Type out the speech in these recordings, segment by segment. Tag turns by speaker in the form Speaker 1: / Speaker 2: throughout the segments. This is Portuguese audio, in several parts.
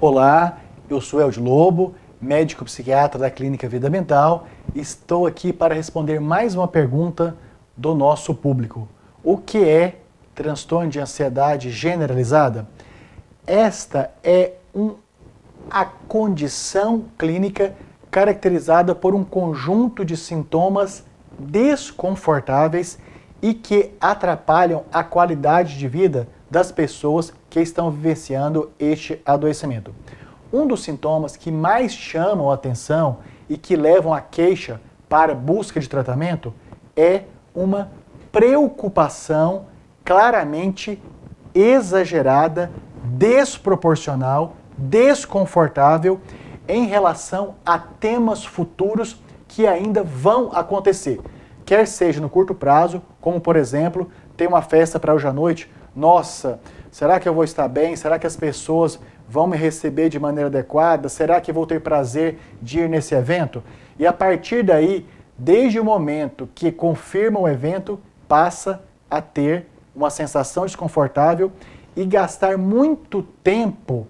Speaker 1: Olá, eu sou Eldio Lobo, médico psiquiatra da Clínica Vida Mental. Estou aqui para responder mais uma pergunta do nosso público. O que é transtorno de ansiedade generalizada? Esta é um, a condição clínica caracterizada por um conjunto de sintomas desconfortáveis e que atrapalham a qualidade de vida das pessoas que estão vivenciando este adoecimento. Um dos sintomas que mais chamam a atenção e que levam a queixa para busca de tratamento é uma preocupação claramente exagerada, desproporcional, desconfortável em relação a temas futuros que ainda vão acontecer. Quer seja no curto prazo, como por exemplo, tem uma festa para hoje à noite, nossa, será que eu vou estar bem? Será que as pessoas vão me receber de maneira adequada? Será que vou ter prazer de ir nesse evento? E a partir daí, desde o momento que confirma o evento, passa a ter uma sensação desconfortável e gastar muito tempo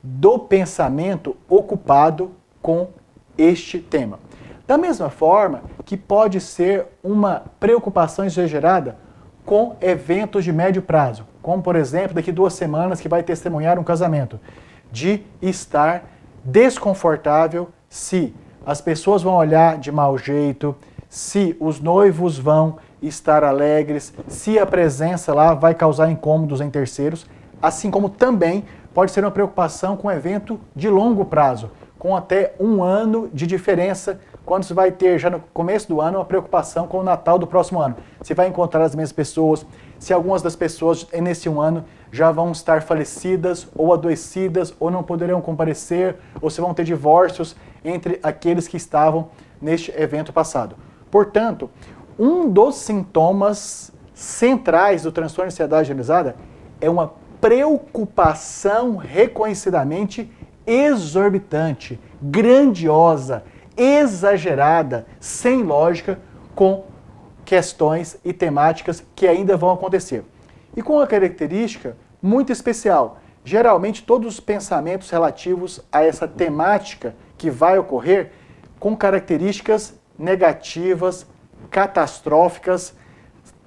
Speaker 1: do pensamento ocupado com este tema. Da mesma forma que pode ser uma preocupação exagerada com eventos de médio prazo, como por exemplo, daqui duas semanas que vai testemunhar um casamento, de estar desconfortável se as pessoas vão olhar de mau jeito, se os noivos vão estar alegres, se a presença lá vai causar incômodos em terceiros, assim como também pode ser uma preocupação com evento de longo prazo, com até um ano de diferença quando você vai ter já no começo do ano uma preocupação com o Natal do próximo ano. Se vai encontrar as mesmas pessoas, se algumas das pessoas nesse um ano já vão estar falecidas ou adoecidas ou não poderão comparecer, ou se vão ter divórcios entre aqueles que estavam neste evento passado. Portanto, um dos sintomas centrais do transtorno de ansiedade generalizada é uma preocupação reconhecidamente exorbitante, grandiosa, exagerada, sem lógica, com questões e temáticas que ainda vão acontecer. E com uma característica muito especial. Geralmente, todos os pensamentos relativos a essa temática que vai ocorrer com características negativas, catastróficas,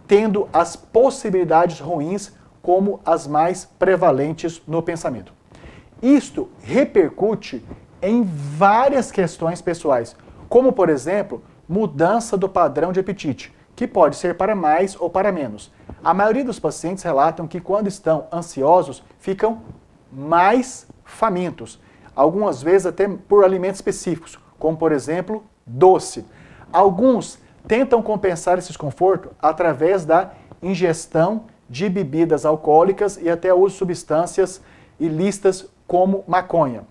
Speaker 1: tendo as possibilidades ruins como as mais prevalentes no pensamento. Isto repercute em várias questões pessoais, como por exemplo, mudança do padrão de apetite, que pode ser para mais ou para menos. A maioria dos pacientes relatam que quando estão ansiosos, ficam mais famintos, algumas vezes até por alimentos específicos, como por exemplo, doce. Alguns tentam compensar esse desconforto através da ingestão de bebidas alcoólicas e até uso de substâncias ilícitas como maconha.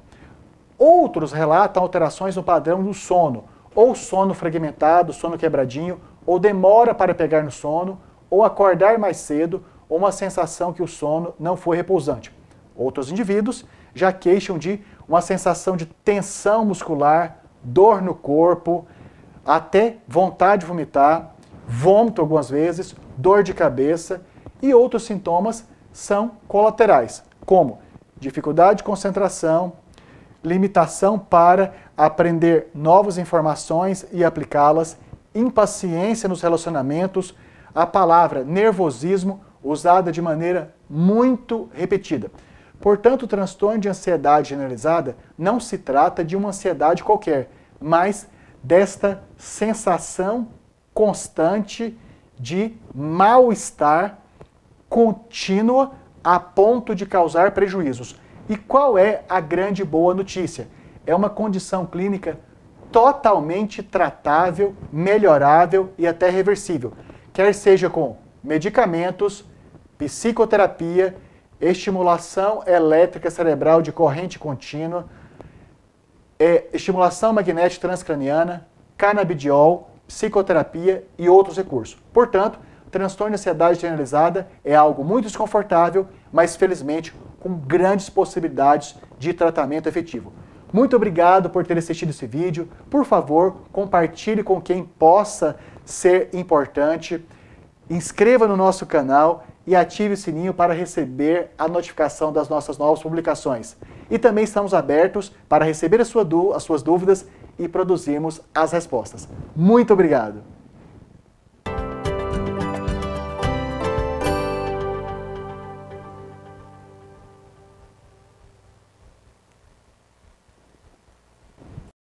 Speaker 1: Outros relatam alterações no padrão do sono, ou sono fragmentado, sono quebradinho, ou demora para pegar no sono, ou acordar mais cedo, ou uma sensação que o sono não foi repousante. Outros indivíduos já queixam de uma sensação de tensão muscular, dor no corpo, até vontade de vomitar, vômito algumas vezes, dor de cabeça e outros sintomas são colaterais, como dificuldade de concentração, limitação para aprender novas informações e aplicá-las, impaciência nos relacionamentos, a palavra nervosismo usada de maneira muito repetida. Portanto, o transtorno de ansiedade generalizada não se trata de uma ansiedade qualquer, mas desta sensação constante de mal-estar contínua a ponto de causar prejuízos. E qual é a grande boa notícia? É uma condição clínica totalmente tratável, melhorável e até reversível, quer seja com medicamentos, psicoterapia, estimulação elétrica cerebral de corrente contínua, é, estimulação magnética transcraniana, canabidiol, psicoterapia e outros recursos. Portanto, transtorno de ansiedade generalizada é algo muito desconfortável, mas felizmente com grandes possibilidades de tratamento efetivo. Muito obrigado por ter assistido esse vídeo. Por favor, compartilhe com quem possa ser importante. Inscreva no nosso canal e ative o sininho para receber a notificação das nossas novas publicações. e também estamos abertos para receber as suas dúvidas e produzirmos as respostas. Muito obrigado!